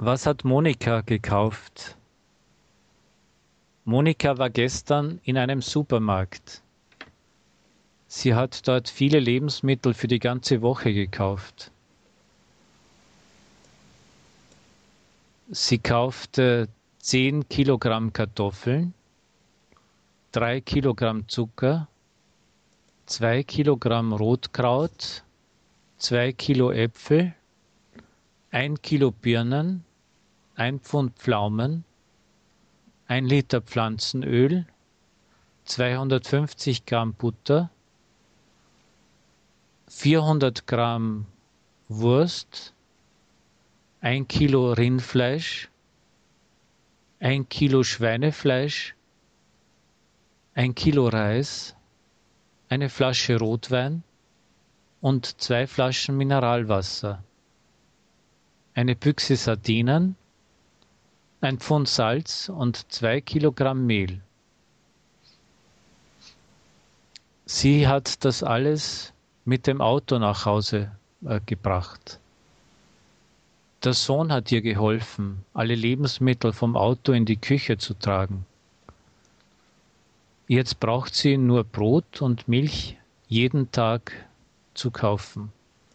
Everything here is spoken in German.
Was hat Monika gekauft? Monika war gestern in einem Supermarkt. Sie hat dort viele Lebensmittel für die ganze Woche gekauft. Sie kaufte 10 Kilogramm Kartoffeln, 3 Kilogramm Zucker, 2 Kilogramm Rotkraut, 2 Kilo Äpfel, 1 Kilo Birnen, 1 Pfund Pflaumen, 1 Liter Pflanzenöl, 250 Gramm Butter, 400 Gramm Wurst, 1 Kilo Rindfleisch, 1 Kilo Schweinefleisch, 1 Kilo Reis, eine Flasche Rotwein und zwei Flaschen Mineralwasser, eine Büchse Sardinen, ein Pfund Salz und zwei Kilogramm Mehl. Sie hat das alles mit dem Auto nach Hause äh, gebracht. Der Sohn hat ihr geholfen, alle Lebensmittel vom Auto in die Küche zu tragen. Jetzt braucht sie nur Brot und Milch jeden Tag zu kaufen.